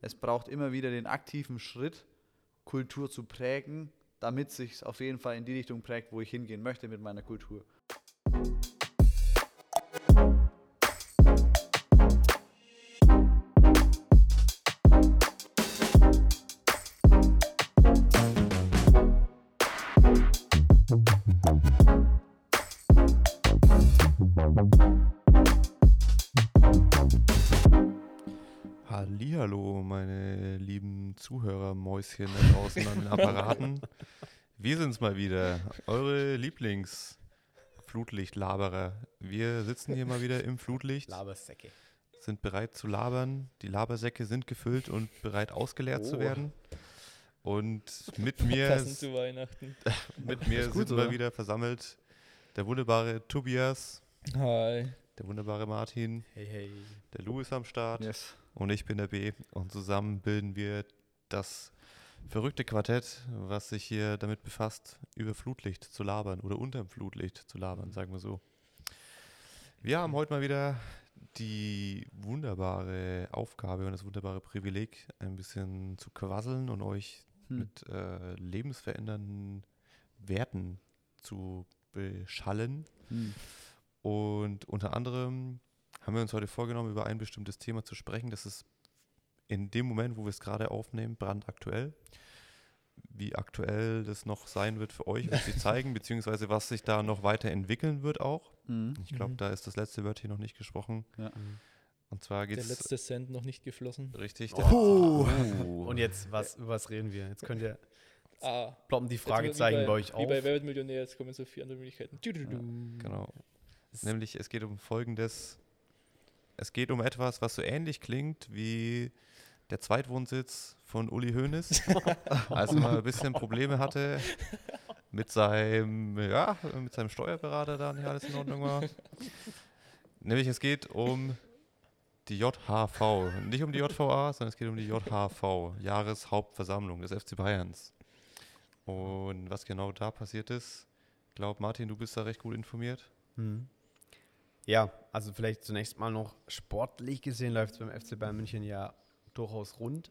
Es braucht immer wieder den aktiven Schritt, Kultur zu prägen, damit sich auf jeden Fall in die Richtung prägt, wo ich hingehen möchte mit meiner Kultur. Zuhörermäuschen da draußen an den Apparaten. Wir sind's mal wieder, eure Lieblingsflutlicht-Laberer. Wir sitzen hier mal wieder im Flutlicht, Labersäcke. sind bereit zu labern. Die Labersäcke sind gefüllt und bereit ausgeleert zu Oh. werden. Und mit mir, Passend zu Weihnachten. mit mir Ist gut, sind mal oder? wieder versammelt der wunderbare Tobias, Hi. der wunderbare Martin, Hey, hey. der Lou ist am Start. Yes. Und ich bin der B. Und zusammen bilden wir das verrückte Quartett, was sich hier damit befasst, über Flutlicht zu labern oder unterm Flutlicht zu labern, sagen wir so. Wir haben heute mal wieder die wunderbare Aufgabe und das wunderbare Privileg, ein bisschen zu quasseln und euch Hm. mit äh, lebensverändernden Werten zu beschallen. Hm. Und unter anderem haben wir uns heute vorgenommen, über ein bestimmtes Thema zu sprechen. Das ist in dem Moment, wo wir es gerade aufnehmen, brandaktuell. Wie aktuell das noch sein wird für euch, wird sich zeigen, beziehungsweise was sich da noch weiterentwickeln wird auch. Hm. Ich glaube, Mhm. da ist das letzte Wörtchen noch nicht gesprochen. Ja. Und zwar geht Der es letzte Cent noch nicht geflossen. richtig. Oh. Oh. Und jetzt, was, über was reden wir? Jetzt könnt ihr, Ah. ploppen die Fragezeichen wie bei euch Wie auf. bei Wer wird Millionär, jetzt kommen so vier andere Möglichkeiten. Du, du, du. Genau. Nämlich, es geht um Folgendes. Es geht um etwas, was so ähnlich klingt wie der Zweitwohnsitz von Uli Hoeneß, als er mal ein bisschen Probleme hatte mit seinem, ja, mit seinem Steuerberater da nicht alles in Ordnung war. Nämlich, es geht um die JHV. Nicht um die JVA, sondern es geht um die JHV, Jahreshauptversammlung des FC Bayerns. Und was genau da passiert ist, ich glaube, Martin, du bist da recht gut informiert. Hm. Ja, also vielleicht zunächst mal noch sportlich gesehen läuft es beim FC Bayern München ja durchaus rund.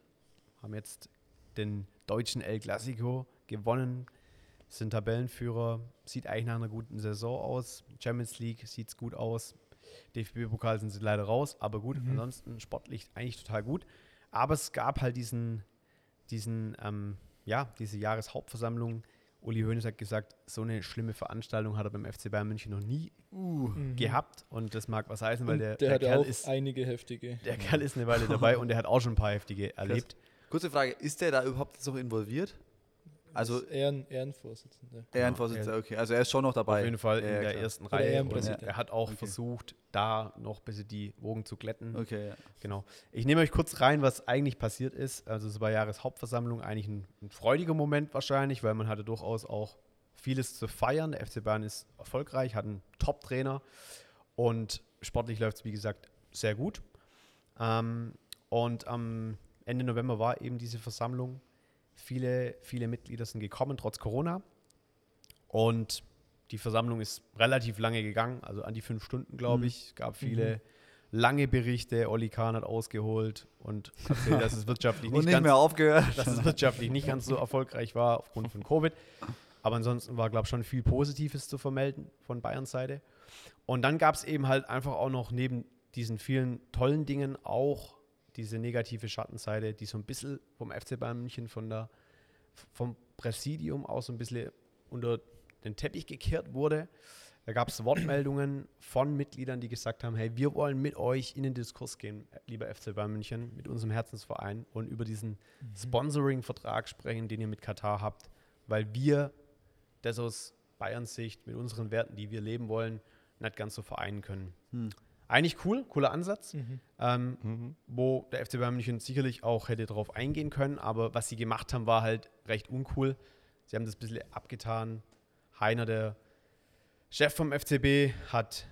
Haben jetzt den deutschen El Clasico gewonnen, sind Tabellenführer, sieht eigentlich nach einer guten Saison aus. Champions League sieht es gut aus. DFB-Pokal sind sie leider raus, aber gut, Mhm. ansonsten sportlich eigentlich total gut. Aber es gab halt diesen, diesen, ähm, ja, diese Jahreshauptversammlung. Uli Hoeneß hat gesagt, so eine schlimme Veranstaltung hat er beim FC Bayern München noch nie Mhm. gehabt und das mag was heißen, weil Und der, der, der, hat Kerl auch ist, einige heftige. der Kerl ist eine Weile dabei und der hat auch schon ein paar heftige erlebt. Kurze Frage, ist der da überhaupt jetzt noch involviert? Also Ehren, Ehrenvorsitzender. Ehrenvorsitzender, okay. Also er ist schon noch dabei. Auf jeden Fall in ja, der klar. ersten Reihe Ehrenpräsident. er hat auch Okay. versucht, da noch ein bisschen die Wogen zu glätten. Okay, ja. Genau. Ich nehme euch kurz rein, was eigentlich passiert ist. Also es war Jahreshauptversammlung eigentlich ein, ein freudiger Moment wahrscheinlich, weil man hatte durchaus auch vieles zu feiern. Der FC Bayern ist erfolgreich, hat einen Top-Trainer und sportlich läuft es, wie gesagt, sehr gut. Ähm, und am Ende November war eben diese Versammlung. Viele, viele Mitglieder sind gekommen, trotz Corona. Und die Versammlung ist relativ lange gegangen, also an die fünf Stunden, glaube Mhm. ich. Es gab viele lange Berichte. Olli Kahn hat ausgeholt und erzählt, dass es wirtschaftlich nicht ganz, mehr aufgehört. dass es wirtschaftlich nicht ganz so erfolgreich war aufgrund von Covid. Aber ansonsten war, glaube ich, schon viel Positives zu vermelden von Bayerns Seite. Und dann gab es eben halt einfach auch noch neben diesen vielen tollen Dingen auch diese negative Schattenseite, die so ein bisschen vom FC Bayern München von der, vom Präsidium aus so ein bisschen unter den Teppich gekehrt wurde. Da gab es Wortmeldungen von Mitgliedern, die gesagt haben, hey, wir wollen mit euch in den Diskurs gehen, lieber FC Bayern München, mit unserem Herzensverein und über diesen Sponsoring-Vertrag sprechen, den ihr mit Katar habt, weil wir das aus Bayerns Sicht mit unseren Werten, die wir leben wollen, nicht ganz so vereinen können. Hm. Eigentlich cool, cooler Ansatz, Mhm. ähm, Mhm. wo der FC Bayern München sicherlich auch hätte darauf eingehen können, aber was sie gemacht haben, war halt recht uncool. Sie haben das ein bisschen abgetan. Heiner, der Chef vom FCB, hat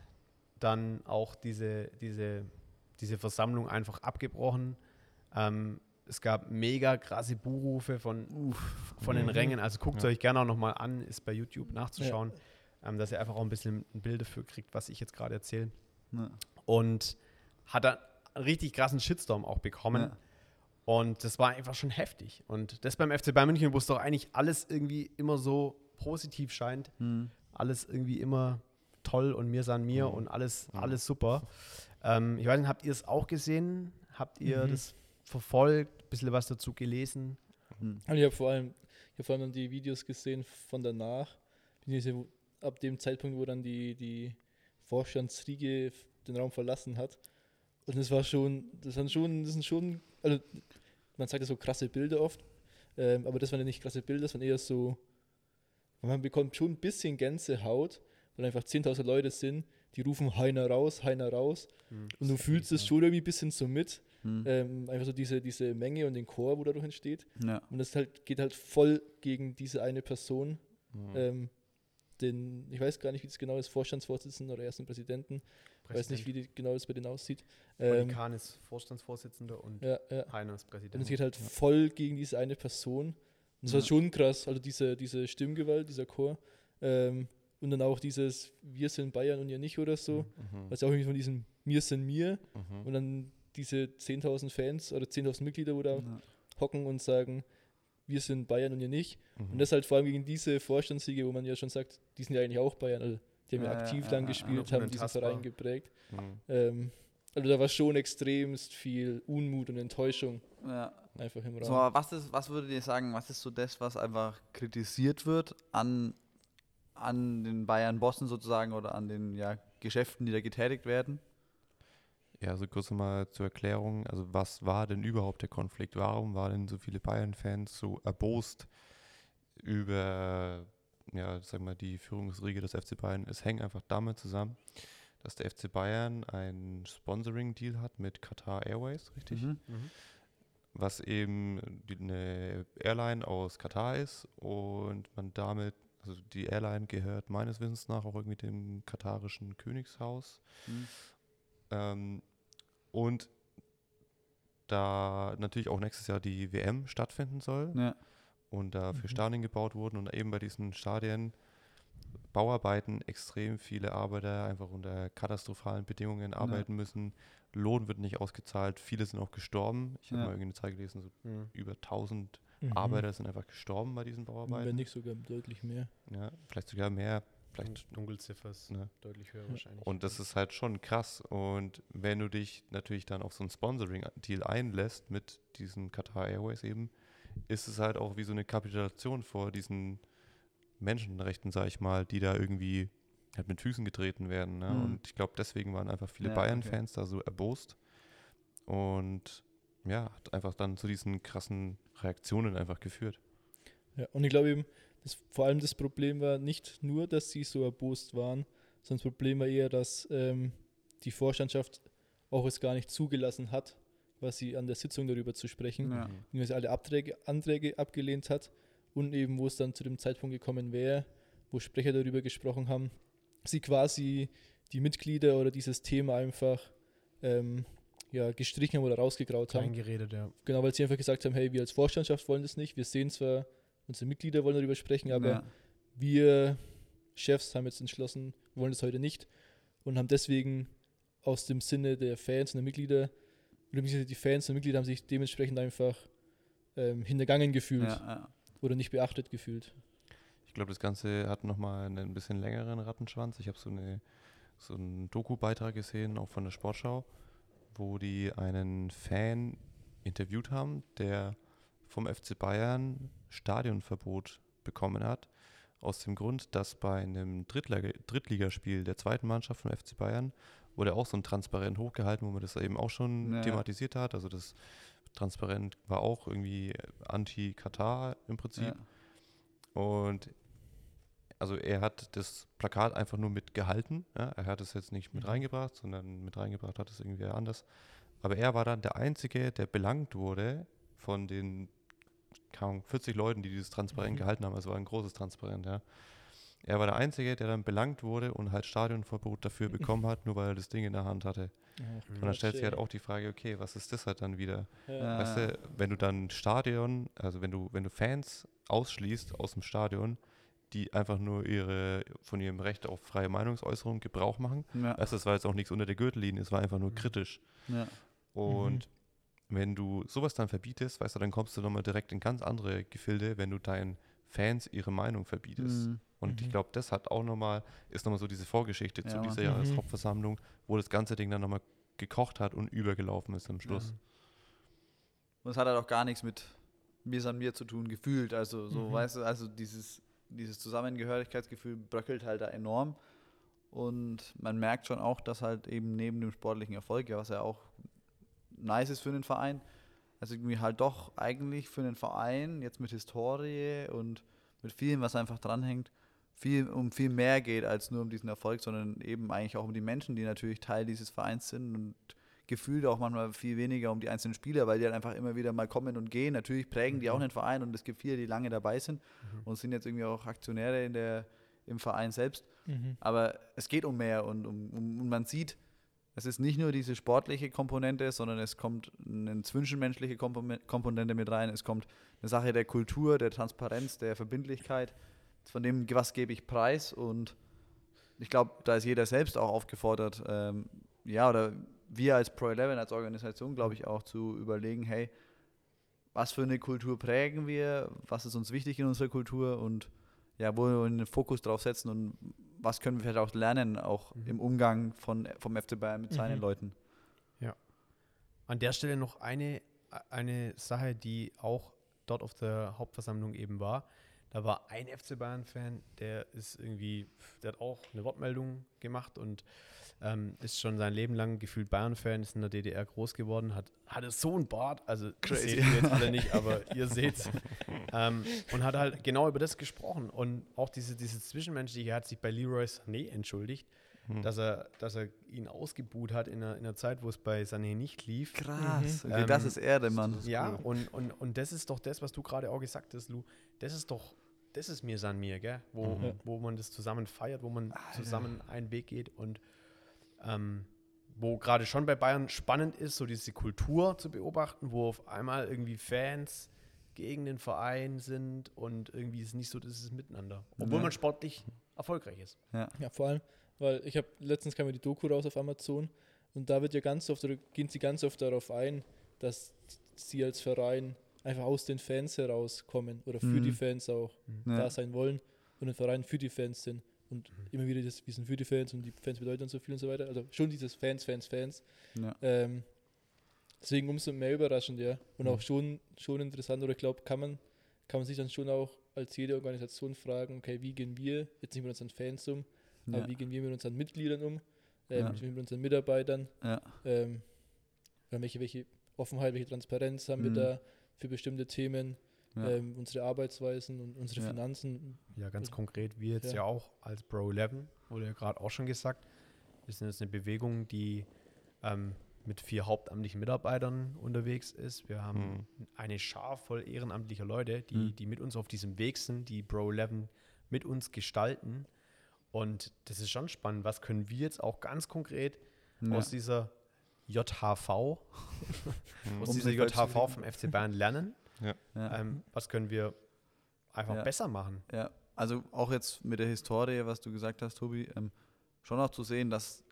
dann auch diese, diese, diese Versammlung einfach abgebrochen. Ähm, es gab mega krasse Buhrufe von, von den Mhm. Rängen. Also guckt es Ja. euch gerne auch nochmal an, ist bei YouTube nachzuschauen, ähm, dass ihr einfach auch ein bisschen ein Bild dafür kriegt, was ich jetzt gerade erzähle. Ja. Und hat dann einen richtig krassen Shitstorm auch bekommen. Ja. Und das war einfach schon heftig. Und das beim FC Bayern München, wo es doch eigentlich alles irgendwie immer so positiv scheint, Hm. alles irgendwie immer toll und mir san mir und alles, alles super. Ähm, ich weiß nicht, habt ihr es auch gesehen? Habt ihr Mhm. das verfolgt? Ein bisschen was dazu gelesen? Hm. Und ich habe vor allem, ich habe vor allem dann die Videos gesehen von danach, ab dem Zeitpunkt, wo dann die, die Vorstandsriege den Raum verlassen hat. Und das war schon, das waren schon, das sind schon, also man sagt ja so krasse Bilder oft, ähm, aber das waren ja nicht krasse Bilder, das waren eher so, man bekommt schon ein bisschen Gänsehaut, weil einfach 10.000 Leute sind, die rufen Heiner raus, Heiner raus. Und du fühlst es schon irgendwie ein bisschen so mit. Hm. Ähm, einfach so diese, diese Menge und den Chor, wo dadurch entsteht. Ja. Und das halt, geht halt voll gegen diese eine Person. Mhm. Ähm, den, ich weiß gar nicht, wie das genau ist, Vorstandsvorsitzenden oder ersten Präsidenten. Ich weiß nicht, wie die, genau das bei denen aussieht. Ähm, Kahn ist Vorstandsvorsitzender und ja, ja. Heiner ist Und Präsident. es geht halt voll gegen diese eine Person. Und das war Ja. schon krass. Also diese, diese Stimmgewalt, dieser Chor. Ähm, und dann auch dieses Wir sind Bayern und ihr nicht oder so. Mhm. Was ja auch irgendwie von diesem Wir sind mir. Mhm. Und dann diese 10.000 Fans oder 10.000 Mitglieder, wo da Ja. hocken und sagen, wir sind Bayern und ihr nicht. Mhm. Und das halt vor allem gegen diese Vorstandssiege, wo man ja schon sagt, die sind ja eigentlich auch Bayern. Also die haben ja, Ja, aktiv ja, lang ja, gespielt, haben diesen. Verein geprägt. Mhm. Ähm, also da war schon extremst viel Unmut und Enttäuschung Ja. einfach im Raum. So, aber was, ist, was würdet ihr sagen, was ist so das, was einfach kritisiert wird an, an den Bayern-Bossen sozusagen oder an den ja, Geschäften, die da getätigt werden? Ja, also kurz mal zur Erklärung. Also was war denn überhaupt der Konflikt? Warum waren denn so viele Bayern-Fans so erbost über, ja, sag mal, die Führungsriege des FC Bayern? Es hängt einfach damit zusammen, dass der FC Bayern einen Sponsoring-Deal hat mit Qatar Airways, richtig? Mhm. Mhm. was eben die, eine Airline aus Katar ist und man damit, also die Airline gehört meines Wissens nach auch irgendwie dem katarischen Königshaus. Mhm. Ähm, und da natürlich auch nächstes Jahr die WM stattfinden soll Ja. und dafür Mhm. Stadien gebaut wurden und eben bei diesen Stadien Bauarbeiten extrem viele Arbeiter einfach unter katastrophalen Bedingungen arbeiten müssen. Lohn wird nicht ausgezahlt, viele sind auch gestorben. Ich habe Ja. mal irgendeine Zahl gelesen, so Mhm. über 1000 Mhm. Arbeiter sind einfach gestorben bei diesen Wenn Bauarbeiten. nicht sogar deutlich mehr. Ja, vielleicht sogar mehr. Vielleicht, Dunkelziffer ist ne? deutlich höher wahrscheinlich. Und das ist halt schon krass. Und wenn du dich natürlich dann auf so einen Sponsoring-Deal einlässt mit diesen Qatar Airways eben, ist es halt auch wie so eine Kapitulation vor diesen Menschenrechten, sag ich mal, die da irgendwie halt mit Füßen getreten werden. Ne? Mhm. Und ich glaube, deswegen waren einfach viele Ja, Bayern-Fans da so erbost. Und ja, hat einfach dann zu diesen krassen Reaktionen einfach geführt. Ja, und ich glaube eben, das, vor allem das Problem war nicht nur, dass sie so erbost waren, sondern das Problem war eher, dass ähm, die Vorstandschaft auch es gar nicht zugelassen hat, was sie an der Sitzung darüber zu sprechen, Ja. indem sie alle Abträge, Anträge abgelehnt hat und eben, wo es dann zu dem Zeitpunkt gekommen wäre, wo Sprecher darüber gesprochen haben, sie quasi die Mitglieder oder dieses Thema einfach ähm, ja, gestrichen haben oder rausgegraut haben. Klein geredet, ja. Genau, weil sie einfach gesagt haben, hey, wir als Vorstandschaft wollen das nicht. Wir sehen zwar, unsere Mitglieder wollen darüber sprechen, aber ja. wir Chefs haben jetzt entschlossen, wollen das heute nicht und haben deswegen aus dem Sinne der Fans und der Mitglieder, die Fans und Mitglieder haben sich dementsprechend einfach ähm, hintergangen gefühlt Ja, ja. oder nicht beachtet gefühlt. Ich glaube, das Ganze hat nochmal einen bisschen längeren Rattenschwanz. Ich habe so, eine, so einen Doku-Beitrag gesehen, auch von der Sportschau, wo die einen Fan interviewt haben, der vom FC Bayern Stadionverbot bekommen hat. Aus dem Grund, dass bei einem Drittliga Drittligaspiel der zweiten Mannschaft vom FC Bayern wurde auch so ein Transparent hochgehalten, wo man das eben auch schon Ja. thematisiert hat. Also das Transparent war auch irgendwie anti-Katar im Prinzip. Ja. Und also er hat das Plakat einfach nur mit gehalten. Ja? Er hat es jetzt nicht mit Mhm. reingebracht, sondern mit reingebracht hat es irgendwie anders. Aber er war dann der Einzige, der belangt wurde von den Ahnung, 40 Leuten, die dieses Transparent Mhm. gehalten haben. Es war ein großes Transparent, ja. Er war der Einzige, der dann belangt wurde und halt Stadionverbot dafür bekommen hat, nur weil er das Ding in der Hand hatte. Und dann stellt sich halt auch die Frage, okay, was ist das halt dann wieder? Ja. Weißt du, wenn du dann Stadion, also wenn du, wenn du Fans ausschließt aus dem Stadion, die einfach nur ihre, von ihrem Recht auf freie Meinungsäußerung Gebrauch machen. Ja. Weißt du, das war jetzt auch nichts unter der Gürtellinie, es war einfach nur Mhm. kritisch. Ja. Und wenn du sowas dann verbietest, weißt du, dann kommst du nochmal direkt in ganz andere Gefilde, wenn du deinen Fans ihre Meinung verbietest. Mhm. Und ich Mhm. glaube, das hat auch nochmal, ist nochmal so diese Vorgeschichte zu Ja, Mann. dieser Mhm. Jahreshauptversammlung, wo das ganze Ding dann nochmal gekocht hat und übergelaufen ist am Schluss. Und es hat halt auch gar nichts mit mir an mir zu tun gefühlt. Also so, Mhm. weißt du, also dieses, dieses Zusammengehörigkeitsgefühl bröckelt halt da enorm. Und man merkt schon auch, dass halt eben neben dem sportlichen Erfolg, ja, was ja auch nice ist für den Verein, also irgendwie halt doch eigentlich für den Verein jetzt mit Historie und mit vielem, was einfach dranhängt, viel um viel mehr geht als nur um diesen Erfolg, sondern eben eigentlich auch um die Menschen, die natürlich Teil dieses Vereins sind und gefühlt auch manchmal viel weniger um die einzelnen Spieler, weil die halt einfach immer wieder mal kommen und gehen. Natürlich prägen die auch den Verein und es gibt viele, die lange dabei sind und sind jetzt irgendwie auch Aktionäre in der, im Verein selbst. Mhm. Aber es geht um mehr und, um, um, und man sieht, es ist nicht nur diese sportliche Komponente, sondern es kommt eine zwischenmenschliche Kompon- Komponente mit rein. Es kommt eine Sache der Kultur, der Transparenz, der Verbindlichkeit, von dem, was gebe ich preis. Und ich glaube, da ist jeder selbst auch aufgefordert, ähm, ja, oder wir als Pro 11 als Organisation, glaube ich, auch zu überlegen, hey, was für eine Kultur prägen wir, was ist uns wichtig in unserer Kultur und ja, wo wir den Fokus drauf setzen und was können wir vielleicht auch lernen, auch Mhm. im Umgang von, vom FC Bayern mit seinen Mhm. Leuten. An der Stelle noch eine, eine Sache, die auch dort auf der Hauptversammlung eben war. Da war ein FC Bayern-Fan, der ist irgendwie, der hat auch eine Wortmeldung gemacht und ähm, ist schon sein Leben lang gefühlt Bayern-Fan, ist in der DDR groß geworden, hat, hatte so einen Bart, also das Crazy. seht ihr jetzt alle nicht, aber ihr seht's. ähm, und hat halt genau über das gesprochen und auch diese, diese Zwischenmenschliche, er hat sich bei Leroy Sané entschuldigt, Hm. dass er, dass er ihn ausgebuht hat in einer, in einer Zeit, wo es bei Sané nicht lief. Krass, Mhm. okay, das Ähm, ist Erde, Mann. Ja, cool. und, und, und das ist doch das, was du gerade auch gesagt hast, Lou. Das ist doch, das ist mir San mir, gell? Wo, Mhm. wo man das zusammen feiert, wo man zusammen einen Weg geht und ähm, wo gerade schon bei Bayern spannend ist, so diese Kultur zu beobachten, wo auf einmal irgendwie Fans gegen den Verein sind und irgendwie ist nicht so dieses Miteinander. Obwohl Ja. man sportlich erfolgreich ist. Ja, vor allem, weil ich habe letztens kam mir die Doku raus auf Amazon und da wird ja ganz oft, oder gehen sie ganz oft darauf ein, dass sie als Verein einfach aus den Fans herauskommen oder für Mhm. die Fans auch Ja. da sein wollen und ein Verein für die Fans sind. Und immer wieder das, wir sind für die Fans und die Fans bedeuten uns so viel und so weiter. Also schon dieses Fans, Fans, Fans. Ja. Ähm, deswegen umso mehr überraschend, ja. Und Mhm. auch schon, schon interessant, oder ich glaube, kann man, kann man sich dann schon auch als jede Organisation fragen, okay, wie gehen wir jetzt nicht mit unseren Fans um, Ja. aber wie gehen wir mit unseren Mitgliedern um, ähm, Ja. mit unseren Mitarbeitern, ähm, welche, welche Offenheit, welche Transparenz haben Mhm. wir da für bestimmte Themen, Ja. ähm, unsere Arbeitsweisen und unsere Ja. Finanzen. Ja, ganz Also, konkret, wir jetzt ja. ja, auch als Bro 11, wurde ja gerade auch schon gesagt, wir sind jetzt eine Bewegung, die ähm, mit vier hauptamtlichen Mitarbeitern unterwegs ist. Wir haben eine Schar voll ehrenamtlicher Leute, die, Mhm. die mit uns auf diesem Weg sind, die Bro 11 mit uns gestalten. Und das ist schon spannend. Was können wir jetzt auch ganz konkret Ja. aus dieser JHV, aus Um dieser JHV vom FC Bayern lernen? Ja. Ähm, was können wir einfach Ja. besser machen? Ja, also auch jetzt mit der Historie, was du gesagt hast, Tobi, ähm, schon auch zu sehen, dass,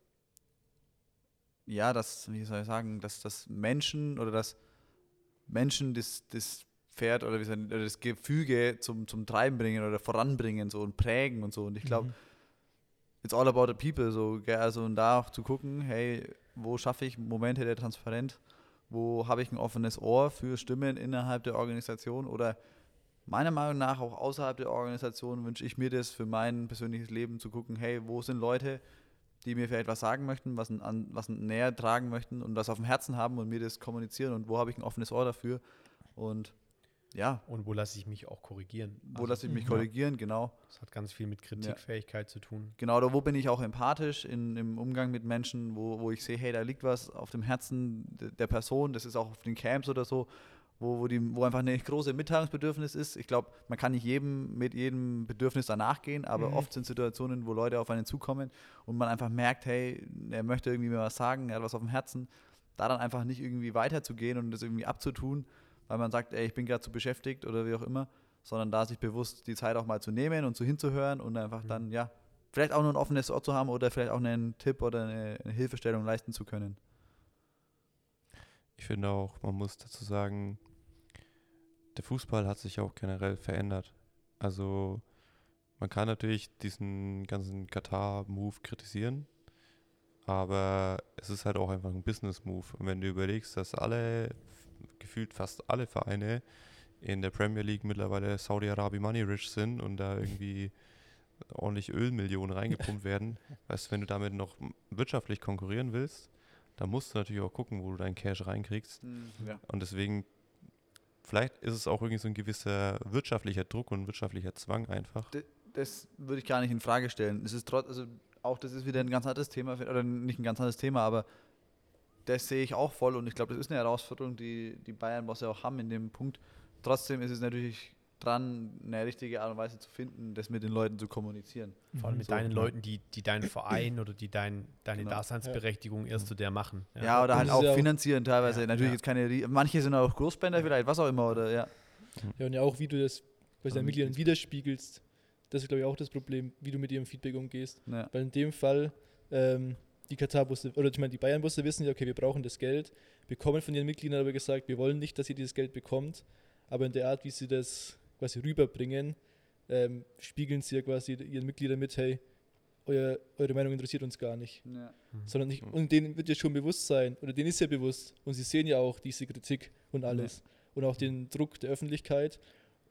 ja, dass, wie soll ich sagen, dass das Menschen oder dass Menschen das, das Pferd oder, wie soll, oder das Gefüge zum, zum Treiben bringen oder voranbringen so und prägen und so. Und ich glaube, Mhm. it's all about the people, so, gell? also und da auch zu gucken, hey, wo schaffe ich Momente der Transparenz, wo habe ich ein offenes Ohr für Stimmen innerhalb der Organisation? Oder meiner Meinung nach auch außerhalb der Organisation wünsche ich mir das für mein persönliches Leben zu gucken, hey, wo sind Leute, die mir vielleicht was sagen möchten, was, an, was näher tragen möchten und was auf dem Herzen haben und mir das kommunizieren und wo habe ich ein offenes Ohr dafür? Und ja, Und wo lasse ich mich auch korrigieren? wo Also, lasse ich mich Mhm. korrigieren, genau. Das hat ganz viel mit Kritikfähigkeit zu tun. Genau, da wo bin ich auch empathisch in, im Umgang mit Menschen, wo, wo ich sehe, hey, da liegt was auf dem Herzen de- der Person, das ist auch auf den Camps oder so, wo, wo, die, wo einfach eine große Mitteilungsbedürfnis ist. Ich glaube, man kann nicht jedem mit jedem Bedürfnis danach gehen, aber Mhm. oft sind Situationen, wo Leute auf einen zukommen und man einfach merkt, hey, er möchte irgendwie mir was sagen, er hat was auf dem Herzen, da dann einfach nicht irgendwie weiterzugehen und das irgendwie abzutun, weil man sagt, ey, ich bin gerade zu beschäftigt oder wie auch immer, sondern da sich bewusst die Zeit auch mal zu nehmen und zu hinzuhören und einfach Mhm. dann, ja, vielleicht auch nur ein offenes Ohr zu haben oder vielleicht auch einen Tipp oder eine, eine Hilfestellung leisten zu können. ich finde auch, man muss dazu sagen, der Fußball hat sich auch generell verändert. Also man kann natürlich diesen ganzen Katar-Move kritisieren, aber es ist halt auch einfach ein Business-Move. Und wenn du überlegst, dass alle, gefühlt fast alle Vereine in der Premier League mittlerweile Saudi-Arabi Money Rich sind und da irgendwie ordentlich Ölmillionen reingepumpt werden, weißt du, wenn du damit noch wirtschaftlich konkurrieren willst, dann musst du natürlich auch gucken, wo du deinen Cash reinkriegst. Hm, Ja. Und deswegen, vielleicht ist es auch irgendwie so ein gewisser wirtschaftlicher Druck und wirtschaftlicher Zwang einfach. D- Das würde ich gar nicht in Frage stellen. Es ist trotz, also auch das ist wieder ein ganz anderes Thema, oder nicht ein ganz anderes Thema, aber das sehe ich auch voll und ich glaube, das ist eine Herausforderung, die die Bayern-Bosse auch haben in dem Punkt. Trotzdem ist es natürlich dran, eine richtige Art und Weise zu finden, das mit den Leuten zu kommunizieren. Vor allem mit So, deinen ja. Leuten, die, die deinen Verein oder die dein, deine Genau. Daseinsberechtigung erst zu der machen. Ja, oder Und halt auch ja auch- finanzieren teilweise. Ja, Natürlich ja. jetzt keine, manche sind auch Großspender vielleicht, was auch immer, oder ja. Ja, und ja auch, wie du das bei Ja, deinen Mitgliedern widerspiegelst. Das ist, glaube ich, auch das Problem, wie du mit ihrem Feedback umgehst. ja. Weil in dem Fall ähm, die Katar-Busse, oder ich meine, die Bayern-Busse wissen ja, okay, wir brauchen das Geld, bekommen von ihren Mitgliedern aber gesagt, wir wollen nicht, dass ihr dieses Geld bekommt, aber in der Art, wie sie das quasi rüberbringen, ähm, spiegeln sie ja quasi ihren Mitgliedern mit, hey, euer, eure Meinung interessiert uns gar nicht. ja. Sondern nicht, Mhm. und denen wird ja schon bewusst sein, oder denen ist ja bewusst, und sie sehen ja auch diese Kritik und alles. Und auch den Druck der Öffentlichkeit,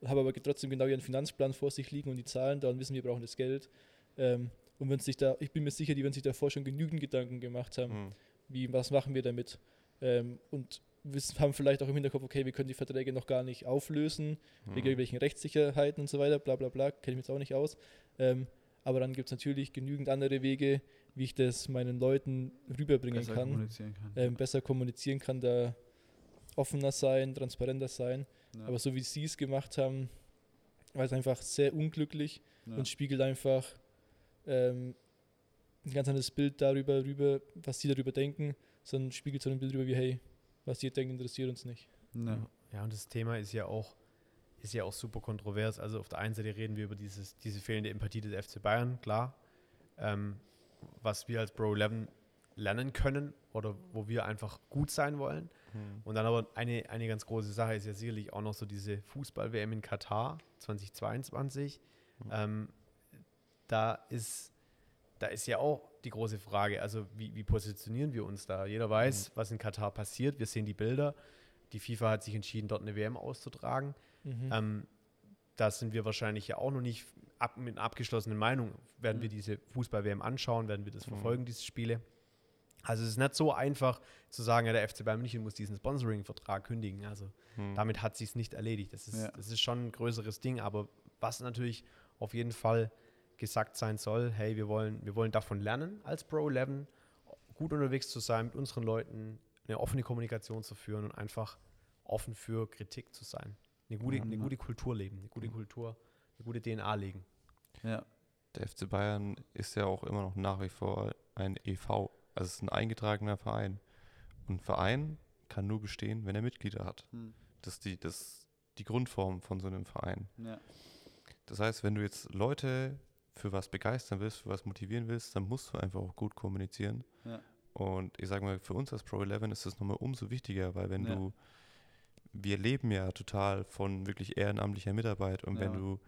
haben aber trotzdem genau ihren Finanzplan vor sich liegen und die Zahlen da und wissen, wir brauchen das Geld. Ähm, und wenn sich da, ich bin mir sicher, die werden sich davor schon genügend Gedanken gemacht haben, Hm. wie, was machen wir damit? Ähm, und wissen, haben vielleicht auch im Hinterkopf, okay, wir können die Verträge noch gar nicht auflösen, wegen Hm. irgendwelchen Rechtssicherheiten und so weiter, bla bla bla, kenne ich mich jetzt auch nicht aus. Ähm, aber dann gibt es natürlich genügend andere Wege, wie ich das meinen Leuten rüberbringen Besser kann, kommunizieren kann. ähm, besser kommunizieren kann, da offener sein, transparenter sein. Ja. Aber so wie sie es gemacht haben, war es einfach sehr unglücklich ja. und spiegelt einfach ähm, ein ganz anderes Bild darüber, rüber, was sie darüber denken, sondern spiegelt so ein Bild darüber wie, hey, was ihr denkt, interessiert uns nicht. ja. Ja, und das Thema ist ja auch, ist ja auch super kontrovers. Also auf der einen Seite reden wir über dieses, diese fehlende Empathie des FC Bayern, klar. Ähm, was wir als Pro 11 lernen können oder wo wir einfach gut sein wollen. Hm. Und dann aber eine, eine ganz große Sache ist ja sicherlich auch noch so diese Fußball-WM in Katar 2022. Ähm, da ist da ist ja auch die große Frage, also wie, wie positionieren wir uns da? Jeder weiß, was in Katar passiert. Wir sehen die Bilder. Die FIFA hat sich entschieden, dort eine WM auszutragen. Ähm, da sind wir wahrscheinlich ja auch noch nicht ab, mit einer abgeschlossenen Meinung. Werden wir diese Fußball-WM anschauen? Werden wir das Mhm. verfolgen, diese Spiele? Also es ist nicht so einfach zu sagen, ja, der FC Bayern München muss diesen Sponsoring-Vertrag kündigen. Also Hm. damit hat sich es nicht erledigt. Das ist, Ja. das ist schon ein größeres Ding, aber was natürlich auf jeden Fall gesagt sein soll, hey, wir wollen, wir wollen davon lernen, als Pro 11 gut unterwegs zu sein, mit unseren Leuten eine offene Kommunikation zu führen und einfach offen für Kritik zu sein. Eine gute, Ja. eine gute Kultur leben, eine gute Kultur, eine gute DNA legen. ja. Der FC Bayern ist ja auch immer noch nach wie vor ein EV. Also es ist ein eingetragener Verein. Und ein Verein kann nur bestehen, wenn er Mitglieder hat. Hm. Das ist die, das ist die Grundform von so einem Verein. ja. Das heißt, wenn du jetzt Leute für was begeistern willst, für was motivieren willst, dann musst du einfach auch gut kommunizieren. Ja. Und ich sage mal, für uns als Pro 11 ist das nochmal umso wichtiger, weil wenn Ja. du, wir leben ja total von wirklich ehrenamtlicher Mitarbeit und wenn Ja. du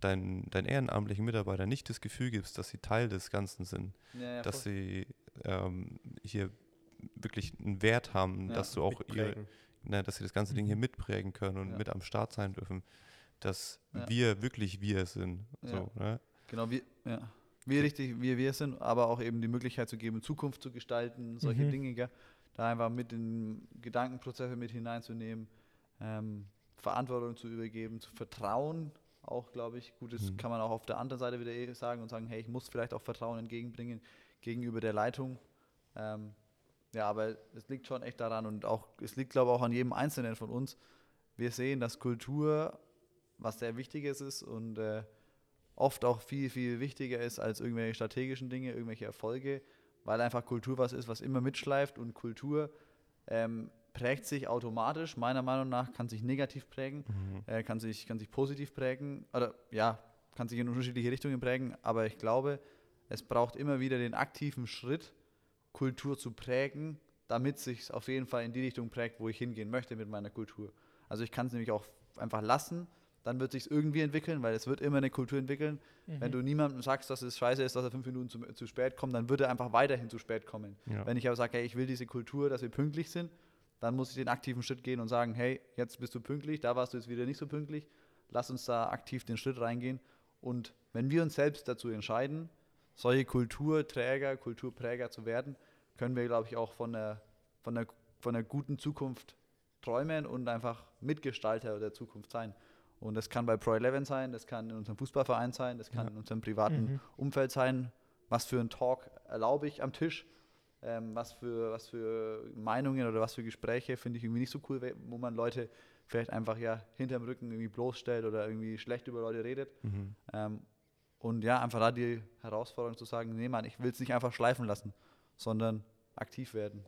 deinen dein ehrenamtlichen Mitarbeitern nicht das Gefühl gibst, dass sie Teil des Ganzen sind, Ja, ja, dass voll. sie ähm, hier wirklich einen Wert haben, Ja, dass du auch ihre, Mitprägen. ne, dass sie das ganze Ding hier Mhm. mitprägen können und Ja. mit am Start sein dürfen, dass Ja. wir wirklich wir sind. Ja. So, ne? Genau, wie, ja. wie richtig wir wir sind, aber auch eben die Möglichkeit zu geben, Zukunft zu gestalten, solche Mhm. Dinge, gell? da einfach mit in Gedankenprozesse mit hineinzunehmen, ähm, Verantwortung zu übergeben, zu vertrauen, auch glaube ich, gut, das Mhm. kann man auch auf der anderen Seite wieder eh sagen und sagen, hey, ich muss vielleicht auch Vertrauen entgegenbringen gegenüber der Leitung. Ähm, ja, aber es liegt schon echt daran und auch, es liegt glaube ich auch an jedem Einzelnen von uns. Wir sehen, dass Kultur was sehr Wichtiges ist und äh, oft auch viel, viel wichtiger ist als irgendwelche strategischen Dinge, irgendwelche Erfolge, weil einfach Kultur was ist, was immer mitschleift und Kultur ähm, prägt sich automatisch, meiner Meinung nach, kann sich negativ prägen, Mhm. äh, kann, sich, kann sich positiv prägen, oder ja, kann sich in unterschiedliche Richtungen prägen, aber ich glaube, es braucht immer wieder den aktiven Schritt, Kultur zu prägen, damit sich auf jeden Fall in die Richtung prägt, wo ich hingehen möchte mit meiner Kultur. Also ich kann es nämlich auch einfach lassen, dann wird sich irgendwie entwickeln, weil es wird immer eine Kultur entwickeln. Mhm. Wenn du niemandem sagst, dass es scheiße ist, dass er fünf Minuten zu, zu spät kommt, dann wird er einfach weiterhin zu spät kommen. Ja. Wenn ich aber sage, hey, ich will diese Kultur, dass wir pünktlich sind, dann muss ich den aktiven Schritt gehen und sagen, hey, jetzt bist du pünktlich, da warst du jetzt wieder nicht so pünktlich, lass uns da aktiv den Schritt reingehen. Und wenn wir uns selbst dazu entscheiden, solche Kulturträger, Kulturpräger zu werden, können wir, glaube ich, auch von einer, von, einer, von einer guten Zukunft träumen und einfach Mitgestalter der Zukunft sein. Und das kann bei Pro 11 sein, das kann in unserem Fußballverein sein, das kann Ja. in unserem privaten Mhm. Umfeld sein. Was für einen Talk erlaube ich am Tisch? Ähm, was, für, was für Meinungen oder was für Gespräche finde ich irgendwie nicht so cool, wo man Leute vielleicht einfach ja hinterm Rücken irgendwie bloßstellt oder irgendwie schlecht über Leute redet. Mhm. Ähm, und ja, einfach da die Herausforderung zu sagen, nee Mann, ich will es nicht einfach schleifen lassen, sondern aktiv werden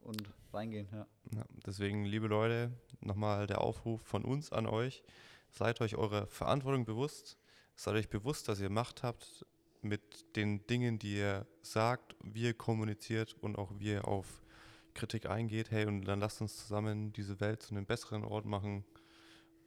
und reingehen. Ja. Ja, deswegen, liebe Leute, nochmal der Aufruf von uns an euch. Seid euch eurer Verantwortung bewusst. Seid euch bewusst, dass ihr Macht habt mit den Dingen, die ihr sagt, wie ihr kommuniziert und auch wie ihr auf Kritik eingeht. Hey, und dann lasst uns zusammen diese Welt zu einem besseren Ort machen.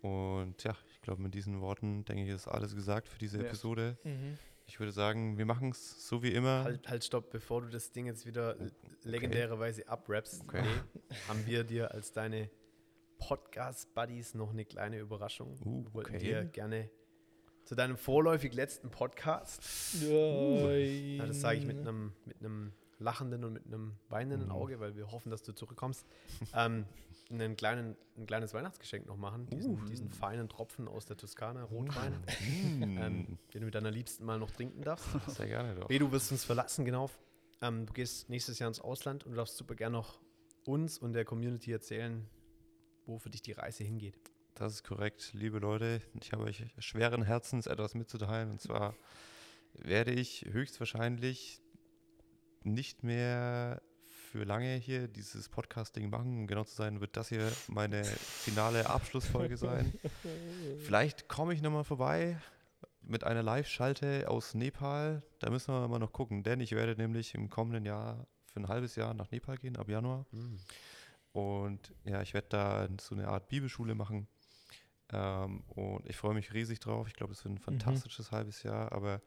Und ja, ich glaube, mit diesen Worten, denke ich, ist alles gesagt für diese Ja. Episode. Mhm. Ich würde sagen, wir machen es so wie immer. Halt, halt, stopp, bevor du das Ding jetzt wieder legendärerweise abrappst, Okay. nee, haben wir dir als deine Podcast-Buddies noch eine kleine Überraschung. Uh, Wir wollten okay. dir gerne zu deinem vorläufig letzten Podcast, ja, das sage ich mit einem mit einem lachenden und mit einem weinenden Mhm. Auge, weil wir hoffen, dass du zurückkommst, ähm, einen kleinen, ein kleines Weihnachtsgeschenk noch machen. Diesen, Uh. diesen feinen Tropfen aus der Toskana, Rotwein, Mm, ähm, den du mit deiner Liebsten mal noch trinken darfst. sehr gerne doch. B, du wirst uns verlassen, genau. Ähm, du gehst nächstes Jahr ins Ausland und du darfst super gerne noch uns und der Community erzählen, wo für dich die Reise hingeht. Das ist korrekt, liebe Leute. Ich habe euch schweren Herzens etwas mitzuteilen. Und zwar werde ich höchstwahrscheinlich nicht mehr für lange hier dieses Podcasting machen. Um genau zu sein, wird das hier meine finale Abschlussfolge sein. Vielleicht komme ich nochmal vorbei mit einer Live-Schalte aus Nepal. Da müssen wir mal noch gucken, denn ich werde nämlich im kommenden Jahr für ein halbes Jahr nach Nepal gehen, ab Januar. Und ja, ich werde da so eine Art Bibelschule machen. Ähm, und ich freue mich riesig drauf. Ich glaube, es wird ein fantastisches halbes Jahr. Aber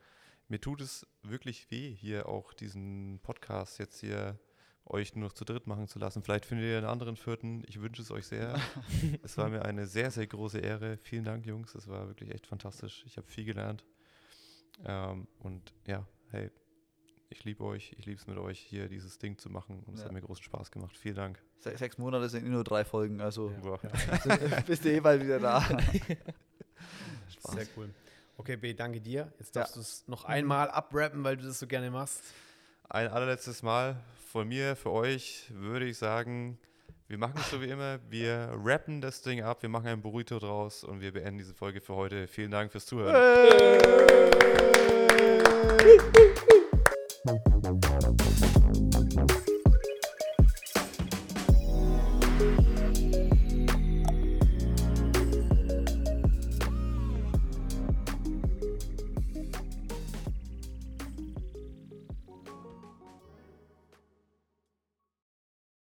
mir tut es wirklich weh, hier auch diesen Podcast jetzt hier euch nur noch zu dritt machen zu lassen. Vielleicht findet ihr einen anderen vierten. Ich wünsche es euch sehr. es war mir eine sehr, sehr große Ehre. Vielen Dank, Jungs. Es war wirklich echt fantastisch. Ich habe viel gelernt. Ähm, und ja, hey, ich liebe euch. Ich liebe es mit euch, hier dieses Ding zu machen. Und es Ja. hat mir großen Spaß gemacht. Vielen Dank. Se sechs Monate sind nur drei Folgen, also Ja. Boah. bist du eh bald wieder da. Sehr cool. Okay, B, danke dir. Jetzt Ja. darfst du es noch einmal abrappen, weil du das so gerne machst. Ein allerletztes Mal von mir für euch würde ich sagen, wir machen es so wie immer. Wir rappen das Ding ab, wir machen ein Burrito draus und wir beenden diese Folge für heute. Vielen Dank fürs Zuhören. Hey! Thank you.